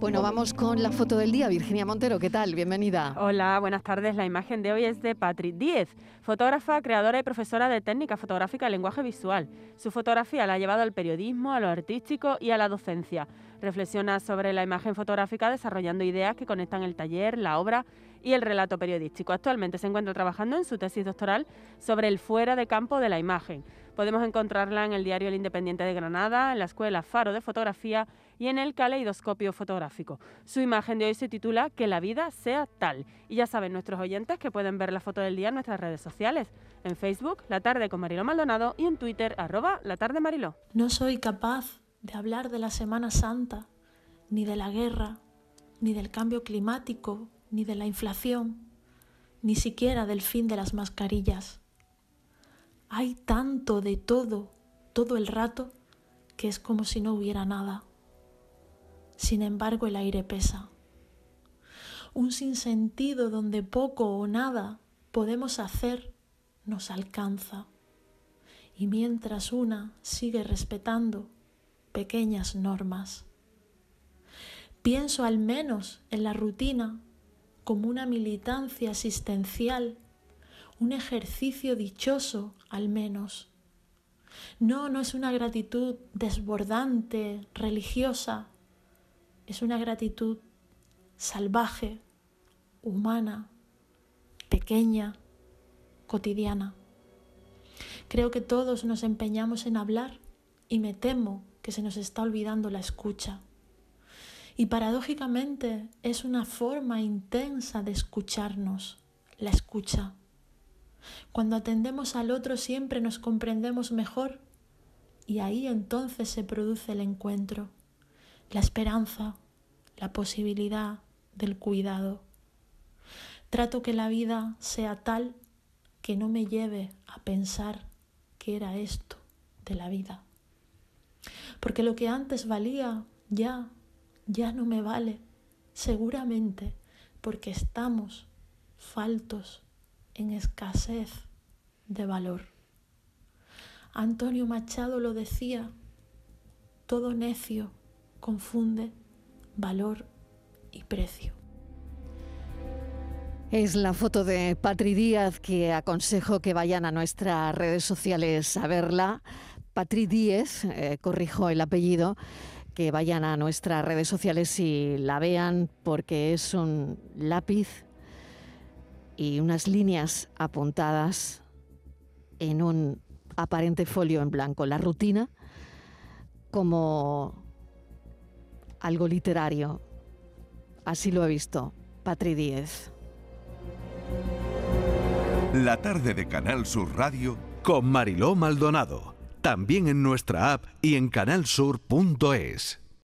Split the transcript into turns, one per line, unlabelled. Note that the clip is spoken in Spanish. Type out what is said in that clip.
Bueno, vamos con la foto del día. Virginia Montero, ¿qué tal? Bienvenida.
Hola, buenas tardes. La imagen de hoy es de Patrick Díez, fotógrafa, creadora y profesora de técnica fotográfica y lenguaje visual. Su fotografía la ha llevado al periodismo, a lo artístico y a la docencia. Reflexiona sobre la imagen fotográfica desarrollando ideas que conectan el taller, la obra y el relato periodístico. Actualmente se encuentra trabajando en su tesis doctoral sobre el fuera de campo de la imagen. Podemos encontrarla en el diario El Independiente de Granada, en la Escuela Faro de Fotografía y en el Caleidoscopio Fotográfico. Su imagen de hoy se titula Que la vida sea tal. Y ya saben nuestros oyentes que pueden ver la foto del día en nuestras redes sociales. En Facebook, La Tarde con Mariló Maldonado y en Twitter, arroba La Tarde Mariló.
No soy capaz de hablar de la Semana Santa, ni de la guerra, ni del cambio climático, ni de la inflación, ni siquiera del fin de las mascarillas. Hay tanto de todo, todo el rato, que es como si no hubiera nada. Sin embargo, el aire pesa. Un sinsentido donde poco o nada podemos hacer nos alcanza. Y mientras una sigue respetando pequeñas normas. Pienso al menos en la rutina como una militancia asistencial un ejercicio dichoso al menos. No, no es una gratitud desbordante, religiosa, es una gratitud salvaje, humana, pequeña, cotidiana. Creo que todos nos empeñamos en hablar y me temo que se nos está olvidando la escucha. Y paradójicamente es una forma intensa de escucharnos, la escucha. Cuando atendemos al otro siempre nos comprendemos mejor y ahí entonces se produce el encuentro, la esperanza, la posibilidad del cuidado. Trato que la vida sea tal que no me lleve a pensar que era esto de la vida. Porque lo que antes valía ya, ya no me vale, seguramente porque estamos faltos en escasez de valor. Antonio Machado lo decía, todo necio confunde valor y precio.
Es la foto de Patri Díaz que aconsejo que vayan a nuestras redes sociales a verla. Patri Díaz, eh, corrijo el apellido, que vayan a nuestras redes sociales y la vean porque es un lápiz y unas líneas apuntadas en un aparente folio en blanco. La rutina como algo literario. Así lo he visto. Patri Díez.
La tarde de Canal Sur Radio con Mariló Maldonado. También en nuestra app y en canalsur.es.